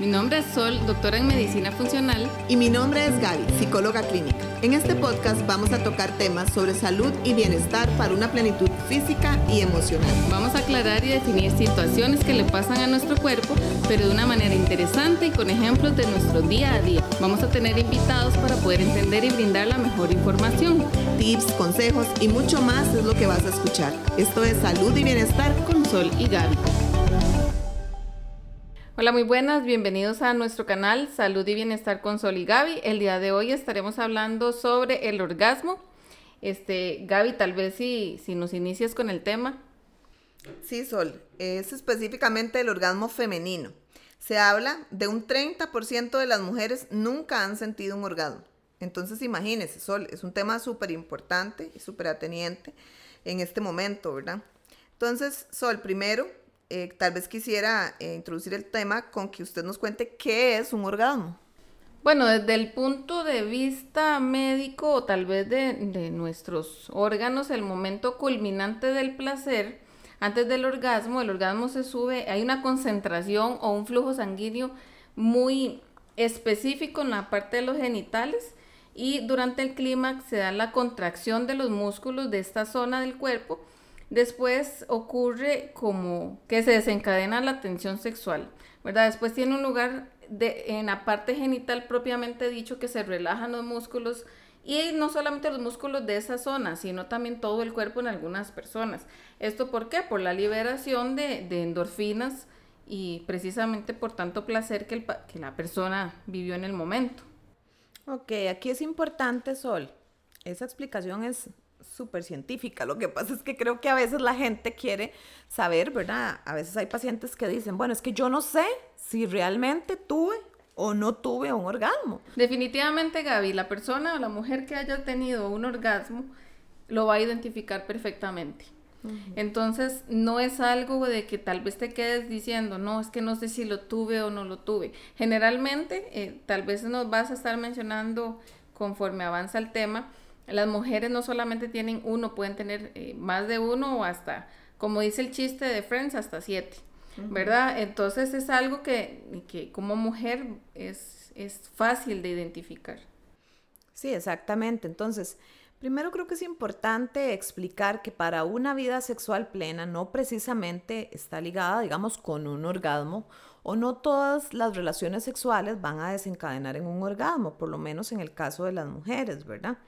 Mi nombre es Sol, doctora en medicina funcional. Y mi nombre es Gaby, psicóloga clínica. En este podcast vamos a tocar temas sobre salud y bienestar para una plenitud física y emocional. Vamos a aclarar y definir situaciones que le pasan a nuestro cuerpo, pero de una manera interesante y con ejemplos de nuestro día a día. Vamos a tener invitados para poder entender y brindar la mejor información. Tips, consejos y mucho más es lo que vas a escuchar. Esto es Salud y Bienestar con Sol y Gaby. Hola, muy buenas, bienvenidos a nuestro canal Salud y Bienestar con Sol y Gaby. El día de hoy estaremos hablando sobre el orgasmo. Este, Gaby, tal vez si, si nos inicias con el tema. Sí, Sol, es específicamente el orgasmo femenino. Se habla de un 30% de las mujeres nunca han sentido un orgasmo. Entonces imagínese, Sol, es un tema súper importante y súper ateniente en este momento, ¿verdad? Entonces, Sol, primero eh, tal vez quisiera eh, introducir el tema con que usted nos cuente qué es un orgasmo. Bueno, desde el punto de vista médico o tal vez de, de, nuestros órganos, el momento culminante del placer, antes del orgasmo, el orgasmo se sube, hay una concentración o un flujo sanguíneo muy específico en la parte de los genitales y durante el clímax se da la contracción de los músculos de esta zona del cuerpo Después ocurre como que se desencadena la tensión sexual, ¿verdad? Después tiene un lugar en la parte genital propiamente dicho que se relajan los músculos y no solamente los músculos de esa zona, sino también todo el cuerpo en algunas personas. ¿Esto por qué? Por la liberación de, endorfinas y precisamente por tanto placer que, que la persona vivió en el momento. Ok, aquí es importante, Sol. Esa explicación es súper científica. Lo que pasa es que creo que a veces la gente quiere saber, ¿verdad? A veces hay pacientes que dicen, bueno, es que yo no sé si realmente tuve o no tuve un orgasmo. Definitivamente, Gaby, la persona o la mujer que haya tenido un orgasmo lo va a identificar perfectamente. Entonces, no es algo de que tal vez te quedes diciendo, no, es que no sé si lo tuve o no lo tuve. Generalmente, eh, tal vez nos vas a estar mencionando conforme avanza el tema, las mujeres no solamente tienen uno, pueden tener eh, más de uno o hasta, como dice el chiste de Friends, hasta siete, ¿verdad? Entonces es algo que, que como mujer es, es fácil de identificar. Sí, exactamente. Entonces, primero creo que es importante explicar que para una vida sexual plena no precisamente está ligada, digamos, con un orgasmo o no todas las relaciones sexuales van a desencadenar en un orgasmo, por lo menos en el caso de las mujeres, ¿verdad?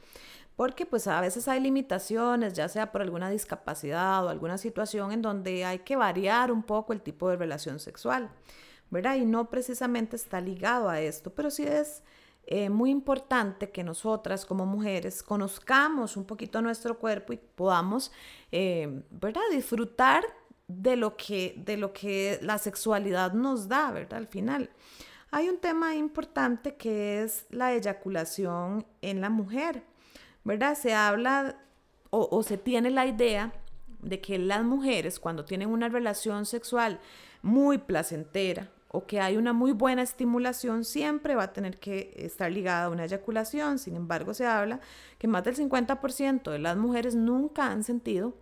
Porque pues a veces hay limitaciones, ya sea por alguna discapacidad o alguna situación en donde hay que variar un poco el tipo de relación sexual, ¿verdad? Y no precisamente está ligado a esto, pero sí es eh, muy importante que nosotras como mujeres conozcamos un poquito nuestro cuerpo y podamos, eh, ¿verdad? Disfrutar de lo, que, de lo que la sexualidad nos da, ¿verdad? Al final. Hay un tema importante que es la eyaculación en la mujer. ¿Verdad? Se habla o, se tiene la idea de que las mujeres cuando tienen una relación sexual muy placentera o que hay una muy buena estimulación, siempre va a tener que estar ligada a una eyaculación. Sin embargo, se habla que más del 50% de las mujeres nunca han sentido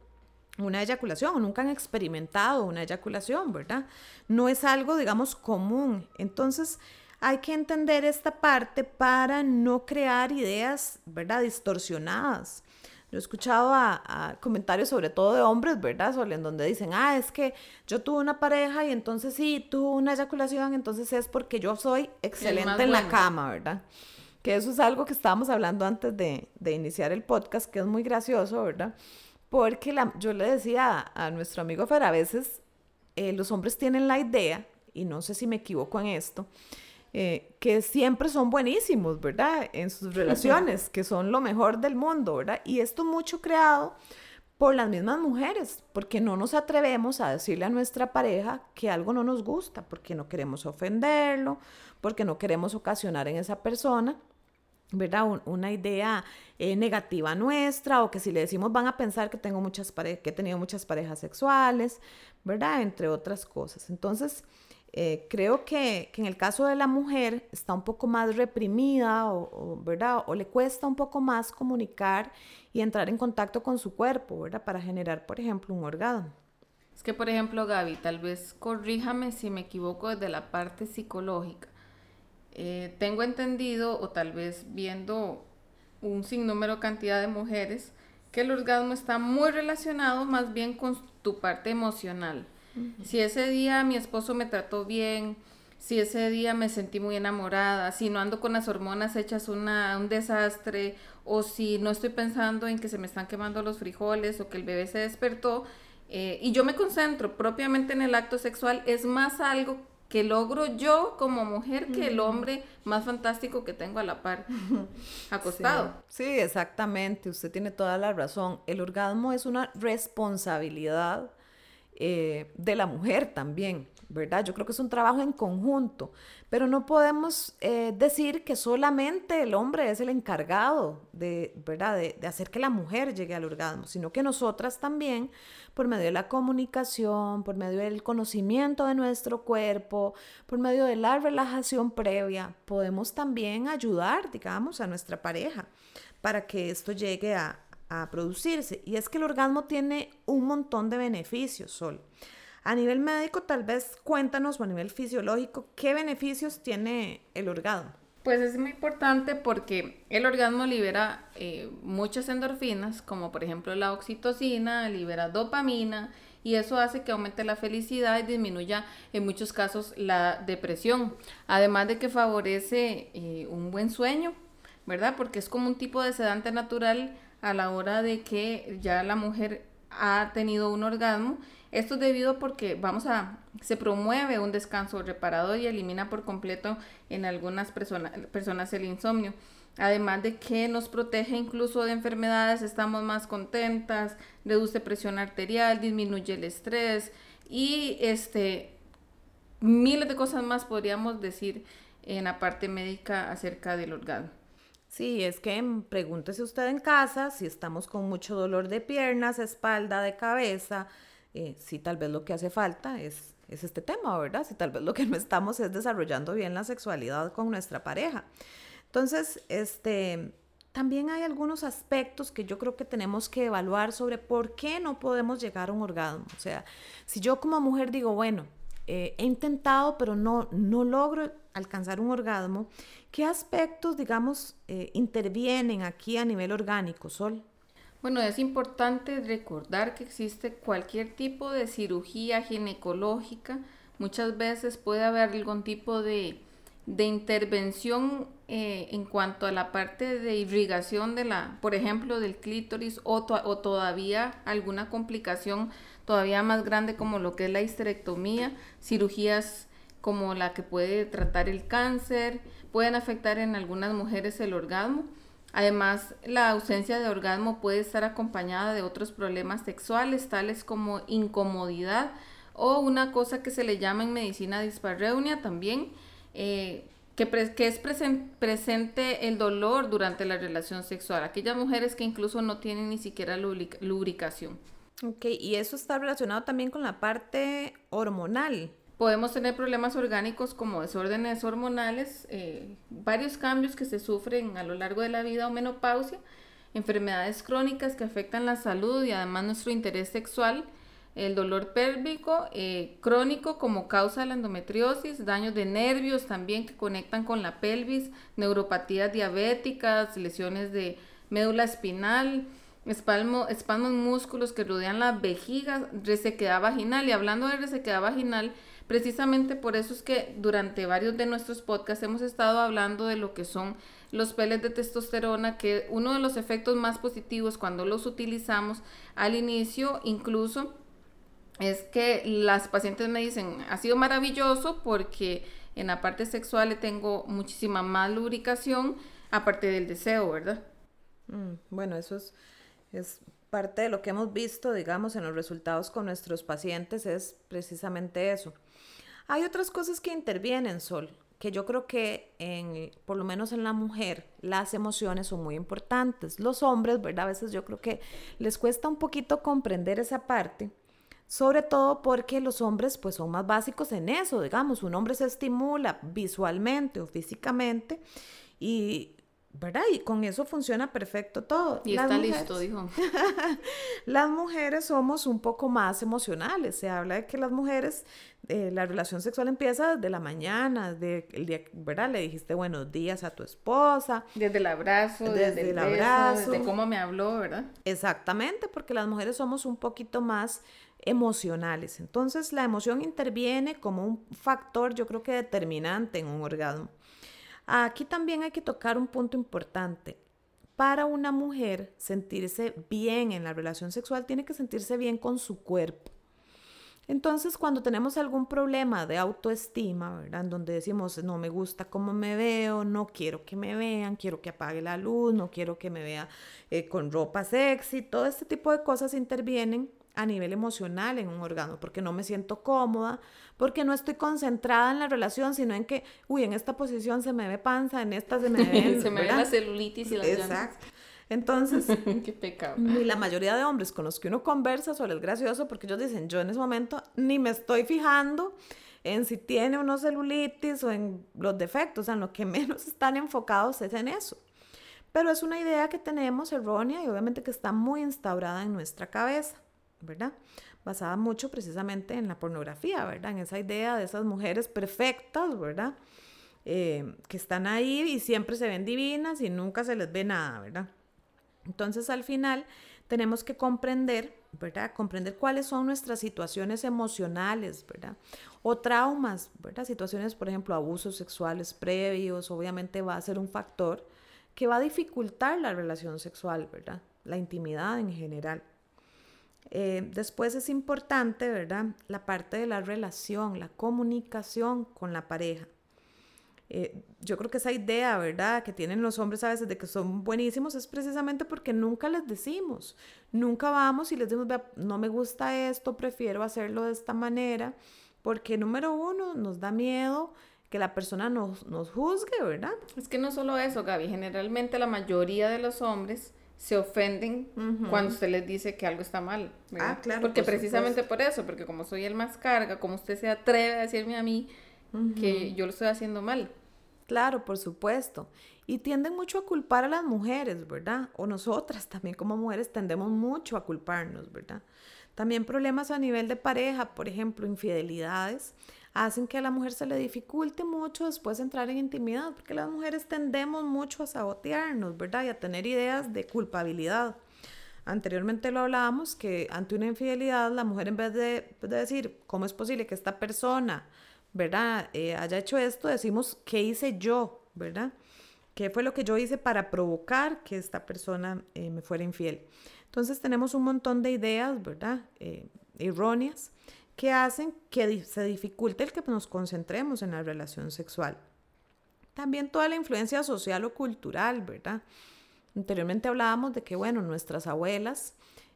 una eyaculación o nunca han experimentado una eyaculación, ¿verdad? No es algo, digamos, común. Entonces, hay que entender esta parte para no crear ideas, ¿verdad? Distorsionadas. Yo he escuchado a, comentarios sobre todo de hombres, ¿verdad? Sobre en donde dicen, ah, es que yo tuve una pareja y entonces sí, tuve una eyaculación, entonces es porque yo soy excelente en la cama, ¿verdad? Que eso es algo que estábamos hablando antes de, iniciar el podcast, que es muy gracioso, ¿verdad? Porque la, yo le decía a, nuestro amigo Fer, a veces eh, los hombres tienen la idea, y no sé si me equivoco en esto, eh, que siempre son buenísimos, ¿verdad? En sus relaciones, que son lo mejor del mundo, ¿verdad? Y esto mucho creado por las mismas mujeres, porque no nos atrevemos a decirle a nuestra pareja que algo no nos gusta, porque no queremos ofenderlo, porque no queremos ocasionar en esa persona, ¿verdad? una idea eh, negativa nuestra, o que si le decimos van a pensar que, tengo muchas que he tenido muchas parejas sexuales, ¿verdad? Entre otras cosas. Entonces, eh, creo que, en el caso de la mujer está un poco más reprimida o, ¿verdad? o le cuesta un poco más comunicar y entrar en contacto con su cuerpo ¿verdad? para generar, por ejemplo, un orgasmo. Es que, por ejemplo, Gaby, tal vez corríjame si me equivoco desde la parte psicológica. Eh, tengo entendido, o tal vez viendo un sinnúmero cantidad de mujeres, que el orgasmo está muy relacionado más bien con tu parte emocional. Si ese día mi esposo me trató bien, si ese día me sentí muy enamorada, si no ando con las hormonas hechas una, un desastre, o si no estoy pensando en que se me están quemando los frijoles o que el bebé se despertó, eh, y yo me concentro propiamente en el acto sexual, es más algo que logro yo como mujer que el hombre más fantástico que tengo a la par, acostado. Sí, exactamente, usted tiene toda la razón. El orgasmo es una responsabilidad eh, de la mujer también. ¿verdad? Yo creo que es un trabajo en conjunto, pero no podemos eh, decir que solamente el hombre es el encargado de, ¿verdad? De, de, hacer que la mujer llegue al orgasmo, sino que nosotras también, por medio de la comunicación, por medio del conocimiento de nuestro cuerpo, por medio de la relajación previa, podemos también ayudar, digamos, a nuestra pareja para que esto llegue a, a producirse. Y es que el orgasmo tiene un montón de beneficios, Sol. A nivel médico, tal vez cuéntanos o a nivel fisiológico, ¿qué beneficios tiene el orgasmo? Pues es muy importante porque el orgasmo libera eh, muchas endorfinas, como por ejemplo la oxitocina, libera dopamina y eso hace que aumente la felicidad y disminuya en muchos casos la depresión. Además de que favorece eh, un buen sueño, ¿verdad? Porque es como un tipo de sedante natural a la hora de que ya la mujer ha tenido un orgasmo esto es debido porque vamos a se promueve un descanso reparador y elimina por completo en algunas personas el insomnio. Además de que nos protege incluso de enfermedades, estamos más contentas, reduce presión arterial, disminuye el estrés y este miles de cosas más podríamos decir en la parte médica acerca del orgasmo. Sí, es que pregúntese usted en casa si estamos con mucho dolor de piernas, espalda, de cabeza, eh, si tal vez lo que hace falta es, es este tema, ¿verdad? Si tal vez lo que no estamos es desarrollando bien la sexualidad con nuestra pareja. Entonces, este, también hay algunos aspectos que yo creo que tenemos que evaluar sobre por qué no podemos llegar a un orgasmo. O sea, si yo como mujer digo, bueno, eh, he intentado, pero no, no logro alcanzar un orgasmo, ¿qué aspectos, digamos, eh, intervienen aquí a nivel orgánico, Sol? Bueno, es importante recordar que existe cualquier tipo de cirugía ginecológica. Muchas veces puede haber algún tipo de, intervención eh, en cuanto a la parte de irrigación de la, por ejemplo, del clítoris o, o todavía alguna complicación todavía más grande como lo que es la histerectomía, cirugías como la que puede tratar el cáncer, pueden afectar en algunas mujeres el orgasmo. Además, la ausencia de orgasmo puede estar acompañada de otros problemas sexuales, tales como incomodidad o una cosa que se le llama en medicina dispareunia también, eh, que, que, es presente el dolor durante la relación sexual. Aquellas mujeres que incluso no tienen ni siquiera lubricación. Ok, y eso está relacionado también con la parte hormonal. Podemos tener problemas orgánicos como desórdenes hormonales, eh, varios cambios que se sufren a lo largo de la vida o menopausia, enfermedades crónicas que afectan la salud y además nuestro interés sexual, el dolor pélvico eh, crónico como causa de la endometriosis, daños de nervios también que conectan con la pelvis, neuropatías diabéticas, lesiones de médula espinal, espalmo, espasmos músculos que rodean la vejiga, resequedad vaginal. Y hablando de resequedad vaginal, Precisamente por eso es que durante varios de nuestros podcasts hemos estado hablando de lo que son los peles de testosterona, que uno de los efectos más positivos cuando los utilizamos al inicio incluso es que las pacientes me dicen, ha sido maravilloso porque en la parte sexual le tengo muchísima más lubricación aparte del deseo, ¿verdad? Mm, bueno, eso es, es parte de lo que hemos visto, digamos, en los resultados con nuestros pacientes, es precisamente eso. Hay otras cosas que intervienen, Sol, que yo creo que en, por lo menos en la mujer, las emociones son muy importantes. Los hombres, ¿verdad? A veces yo creo que les cuesta un poquito comprender esa parte, sobre todo porque los hombres pues son más básicos en eso, digamos, un hombre se estimula visualmente o físicamente y ¿verdad? Y con eso funciona perfecto todo. Y está listo, dijo. las mujeres somos un poco más emocionales. Se habla de que las mujeres, eh, la relación sexual empieza desde la mañana, de, el día, ¿verdad? Le dijiste buenos días a tu esposa. Desde el abrazo, desde, el, abrazo. Desde cómo me habló, ¿verdad? Exactamente, porque las mujeres somos un poquito más emocionales. Entonces la emoción interviene como un factor, yo creo que determinante en un orgasmo. Aquí también hay que tocar un punto importante. Para una mujer sentirse bien en la relación sexual, tiene que sentirse bien con su cuerpo. Entonces, cuando tenemos algún problema de autoestima, ¿verdad? En donde decimos, no me gusta cómo me veo, no quiero que me vean, quiero que apague la luz, no quiero que me vea eh, con ropa sexy, todo este tipo de cosas intervienen a nivel emocional en un órgano, porque no me siento cómoda, porque no estoy concentrada en la relación, sino en que, uy, en esta posición se me ve panza, en esta se me ve... se me ve la celulitis y las Exacto. Entonces, qué pecado. Y la mayoría de hombres con los que uno conversa suele es gracioso porque ellos dicen, yo en ese momento ni me estoy fijando en si tiene o no celulitis o en los defectos, o sea, en lo que menos están enfocados es en eso. Pero es una idea que tenemos errónea y obviamente que está muy instaurada en nuestra cabeza. ¿Verdad? Basada mucho precisamente en la pornografía, ¿verdad? En esa idea de esas mujeres perfectas, ¿verdad? Eh, que están ahí y siempre se ven divinas y nunca se les ve nada, ¿verdad? Entonces al final tenemos que comprender, ¿verdad? Comprender cuáles son nuestras situaciones emocionales, ¿verdad? O traumas, ¿verdad? Situaciones, por ejemplo, abusos sexuales previos, obviamente va a ser un factor que va a dificultar la relación sexual, ¿verdad? La intimidad en general. Eh, después es importante, ¿verdad? La parte de la relación, la comunicación con la pareja. Eh, yo creo que esa idea, ¿verdad? Que tienen los hombres a veces de que son buenísimos es precisamente porque nunca les decimos, nunca vamos y les decimos, no me gusta esto, prefiero hacerlo de esta manera, porque número uno, nos da miedo que la persona nos, nos juzgue, ¿verdad? Es que no solo eso, Gaby, generalmente la mayoría de los hombres se ofenden cuando usted les dice que algo está mal. Ah, claro. Porque precisamente por eso, porque como soy el más carga, como usted se atreve a decirme a mí que yo lo estoy haciendo mal. Claro, por supuesto. Y tienden mucho a culpar a las mujeres, ¿verdad? O nosotras también como mujeres tendemos mucho a culparnos, ¿verdad? También problemas a nivel de pareja, por ejemplo, infidelidades hacen que a la mujer se le dificulte mucho después entrar en intimidad, porque las mujeres tendemos mucho a sabotearnos, ¿verdad? Y a tener ideas de culpabilidad. Anteriormente lo hablábamos que ante una infidelidad la mujer en vez de, decir, ¿cómo es posible que esta persona, ¿verdad? Eh, haya hecho esto, decimos, ¿qué hice yo, ¿verdad? ¿Qué fue lo que yo hice para provocar que esta persona eh, me fuera infiel? Entonces tenemos un montón de ideas, ¿verdad? Eh, erróneas que hacen que se dificulte el que nos concentremos en la relación sexual. También toda la influencia social o cultural, ¿verdad? Anteriormente hablábamos de que, bueno, nuestras abuelas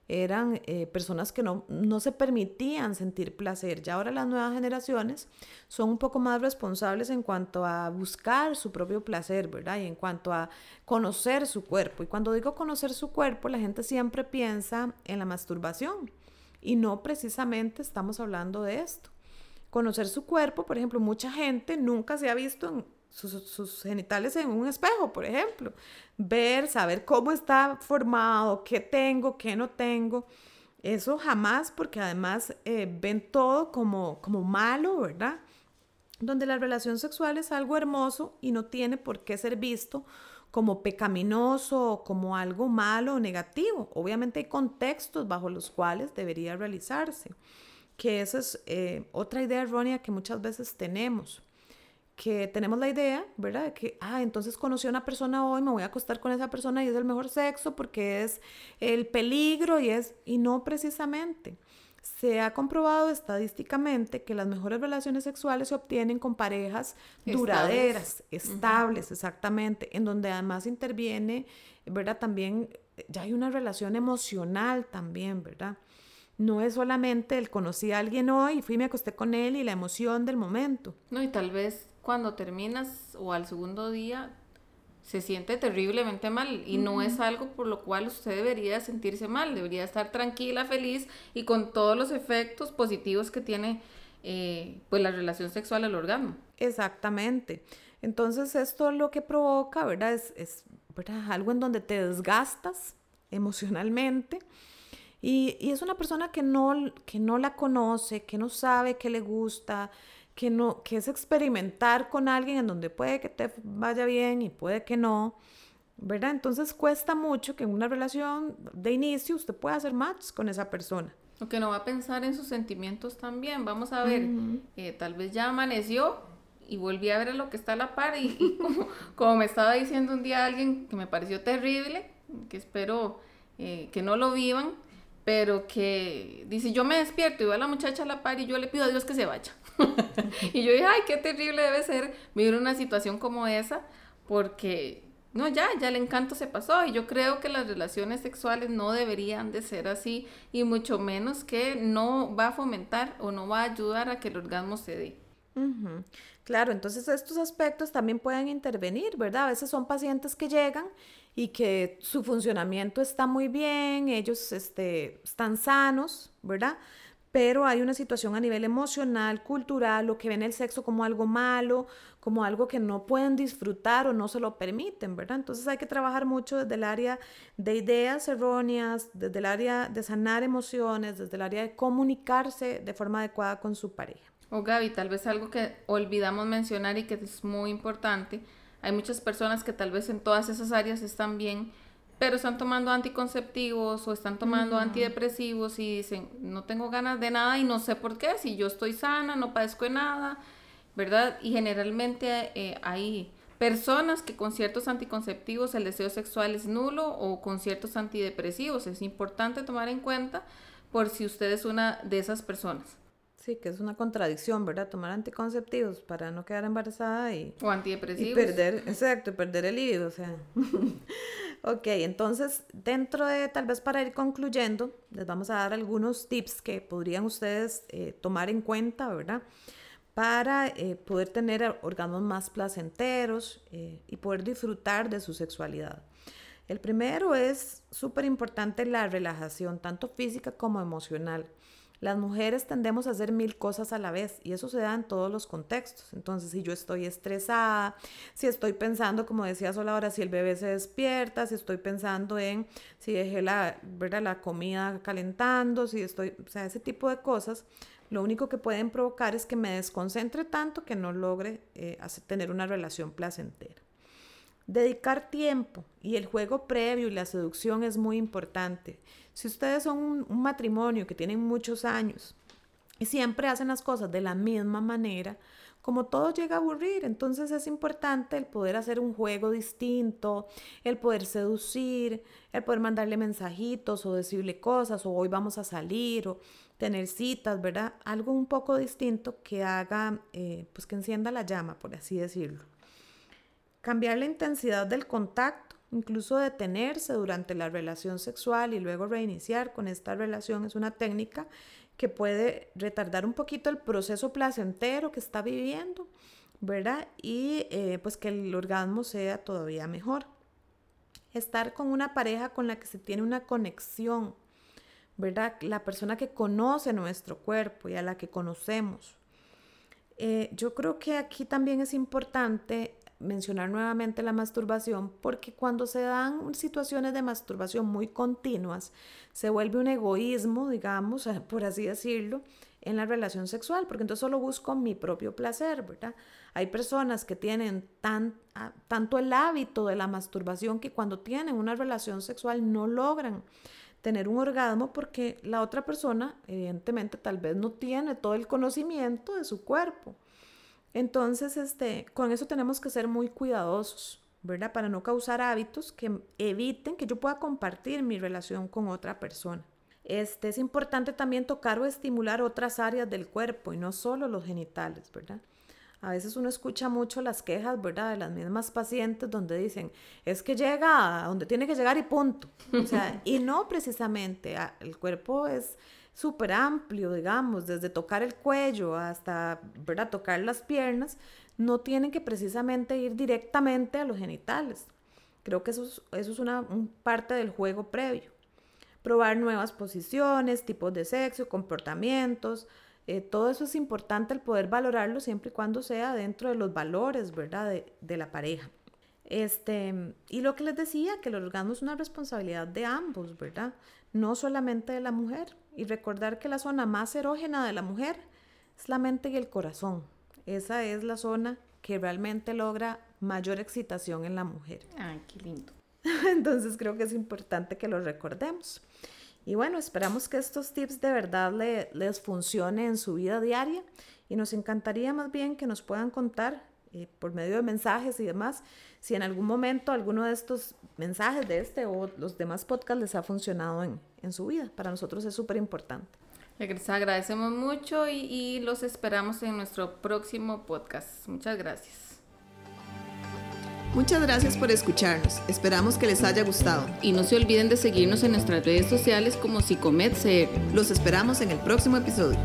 eran eh, personas que no, no, se permitían sentir placer. Ya ahora las nuevas generaciones son un poco más responsables en cuanto a buscar su propio placer, ¿verdad? Y en cuanto a conocer su cuerpo. Y cuando digo conocer su cuerpo, la gente siempre piensa en la masturbación. Y no precisamente estamos hablando de esto. Conocer su cuerpo, por ejemplo, mucha gente nunca se ha visto sus, genitales en un espejo, por ejemplo. Ver, saber cómo está formado, qué tengo, qué no tengo. Eso jamás, porque además eh, ven todo como, como malo, ¿verdad? Donde la relación sexual es algo hermoso y no tiene por qué ser visto como pecaminoso, como algo malo o negativo. Obviamente hay contextos bajo los cuales debería realizarse, que esa es eh, otra idea errónea que muchas veces tenemos, que tenemos la idea, ¿verdad? De que, ah, entonces conocí a una persona hoy, me voy a acostar con esa persona y es el mejor sexo porque es el peligro y es, y no precisamente. Se ha comprobado estadísticamente que las mejores relaciones sexuales se obtienen con parejas duraderas, estables, exactamente, en donde además interviene, ¿verdad? También ya hay una relación emocional también, ¿verdad? No es solamente el conocí a alguien hoy, fui, me acosté con él y la emoción del momento. No, y tal vez cuando terminas o al segundo día se siente terriblemente mal y no es algo por lo cual usted debería sentirse mal, debería estar tranquila, feliz y con todos los efectos positivos que tiene eh, pues la relación sexual al orgasmo. Exactamente. Entonces esto lo que provoca, ¿verdad? Es, es ¿verdad? Algo en donde te desgastas emocionalmente. Y, y, es una persona que no, que no la conoce, que no sabe qué le gusta, que, no, que es experimentar con alguien en donde puede que te vaya bien y puede que no. ¿verdad? Entonces cuesta mucho que en una relación de inicio usted pueda hacer match con esa persona. O que no va a pensar en sus sentimientos también. Vamos a ver, eh, tal vez ya amaneció y volví a ver lo que está a la par y, como, me estaba diciendo un día alguien que me pareció terrible, que espero eh, que no lo vivan, pero que dice, yo me despierto y veo a la muchacha a la par y yo le pido a Dios que se vaya. y yo dije, ay, qué terrible debe ser vivir una situación como esa, porque no, ya, ya el encanto se pasó y yo creo que las relaciones sexuales no deberían de ser así y mucho menos que no va a fomentar o no va a ayudar a que el orgasmo se dé. Claro, entonces estos aspectos también pueden intervenir, ¿verdad? A veces son pacientes que llegan y que su funcionamiento está muy bien, ellos este, están sanos, ¿verdad? pero hay una situación a nivel emocional, cultural, o que ven el sexo como algo malo, como algo que no pueden disfrutar o no se lo permiten, ¿verdad? Entonces hay que trabajar mucho desde el área de ideas erróneas, desde el área de sanar emociones, desde el área de comunicarse de forma adecuada con su pareja. O Gaby, tal vez algo que olvidamos mencionar y que es muy importante, hay muchas personas que tal vez en todas esas áreas están bien, pero están tomando anticonceptivos o están tomando antidepresivos y dicen, no tengo ganas de nada y no sé por qué, si yo estoy sana, no padezco de nada, ¿verdad? Y generalmente eh, hay personas que con ciertos anticonceptivos el deseo sexual es nulo o con ciertos antidepresivos. Es importante tomar en cuenta por si usted es una de esas personas. Sí, que es una contradicción, ¿verdad? Tomar anticonceptivos para no quedar embarazada y... O antidepresivos. Y perder, exacto, perder el líbido, o sea. ok, entonces, dentro de, tal vez para ir concluyendo, les vamos a dar algunos tips que podrían ustedes eh, tomar en cuenta, ¿verdad? Para eh, poder tener orgasmos más placenteros eh, y poder disfrutar de su sexualidad. El primero es súper importante la relajación, tanto física como emocional. Las mujeres tendemos a hacer mil cosas a la vez y eso se da en todos los contextos. Entonces, si yo estoy estresada, si estoy pensando, como decía Sola ahora, si el bebé se despierta, si estoy pensando en si dejé la, la comida calentando, si estoy, o sea, ese tipo de cosas, lo único que pueden provocar es que me desconcentre tanto que no logre eh, tener una relación placentera. Dedicar tiempo y el juego previo y la seducción es muy importante. Si ustedes son un, matrimonio que tienen muchos años y siempre hacen las cosas de la misma manera, como todo llega a aburrir, entonces es importante el poder hacer un juego distinto, el poder seducir, el poder mandarle mensajitos o decirle cosas, o hoy vamos a salir, o tener citas, ¿verdad? Algo un poco distinto que haga, eh, pues que encienda la llama, por así decirlo. Cambiar la intensidad del contacto, incluso detenerse durante la relación sexual y luego reiniciar con esta relación es una técnica que puede retardar un poquito el proceso placentero que está viviendo, ¿verdad? Y eh, pues que el orgasmo sea todavía mejor. Estar con una pareja con la que se tiene una conexión, ¿verdad? La persona que conoce nuestro cuerpo y a la que conocemos. Eh, yo creo que aquí también es importante mencionar nuevamente la masturbación porque cuando se dan situaciones de masturbación muy continuas, se vuelve un egoísmo, digamos, por así decirlo, en la relación sexual, porque entonces solo busco mi propio placer, ¿verdad? Hay personas que tienen tan, tanto el hábito de la masturbación que cuando tienen una relación sexual no logran tener un orgasmo porque la otra persona, evidentemente, tal vez no tiene todo el conocimiento de su cuerpo. Entonces, este, con eso tenemos que ser muy cuidadosos, ¿verdad? Para no causar hábitos que eviten que yo pueda compartir mi relación con otra persona. Este, es importante también tocar o estimular otras áreas del cuerpo y no solo los genitales, ¿verdad? A veces uno escucha mucho las quejas, ¿verdad? De las mismas pacientes donde dicen, es que llega a donde tiene que llegar y punto. O sea, y no precisamente, el cuerpo es súper amplio, digamos, desde tocar el cuello hasta, ¿verdad? Tocar las piernas, no tienen que precisamente ir directamente a los genitales. Creo que eso es, eso es una parte del juego previo. Probar nuevas posiciones, tipos de sexo, comportamientos, eh, todo eso es importante el poder valorarlo siempre y cuando sea dentro de los valores, ¿verdad? De, de la pareja. Este, y lo que les decía, que el orgasmo es una responsabilidad de ambos, ¿verdad? No solamente de la mujer. Y recordar que la zona más erógena de la mujer es la mente y el corazón. Esa es la zona que realmente logra mayor excitación en la mujer. Ay, qué lindo. Entonces creo que es importante que lo recordemos. Y bueno, esperamos que estos tips de verdad les funcione en su vida diaria y nos encantaría más bien que nos puedan contar eh, por medio de mensajes y demás si en algún momento alguno de estos mensajes de este o los demás podcasts les ha funcionado en, en su vida. Para nosotros es súper importante. Les agradecemos mucho y, y los esperamos en nuestro próximo podcast. Muchas gracias. Muchas gracias por escucharnos. Esperamos que les haya gustado. Y no se olviden de seguirnos en nuestras redes sociales como Psicomed Los esperamos en el próximo episodio.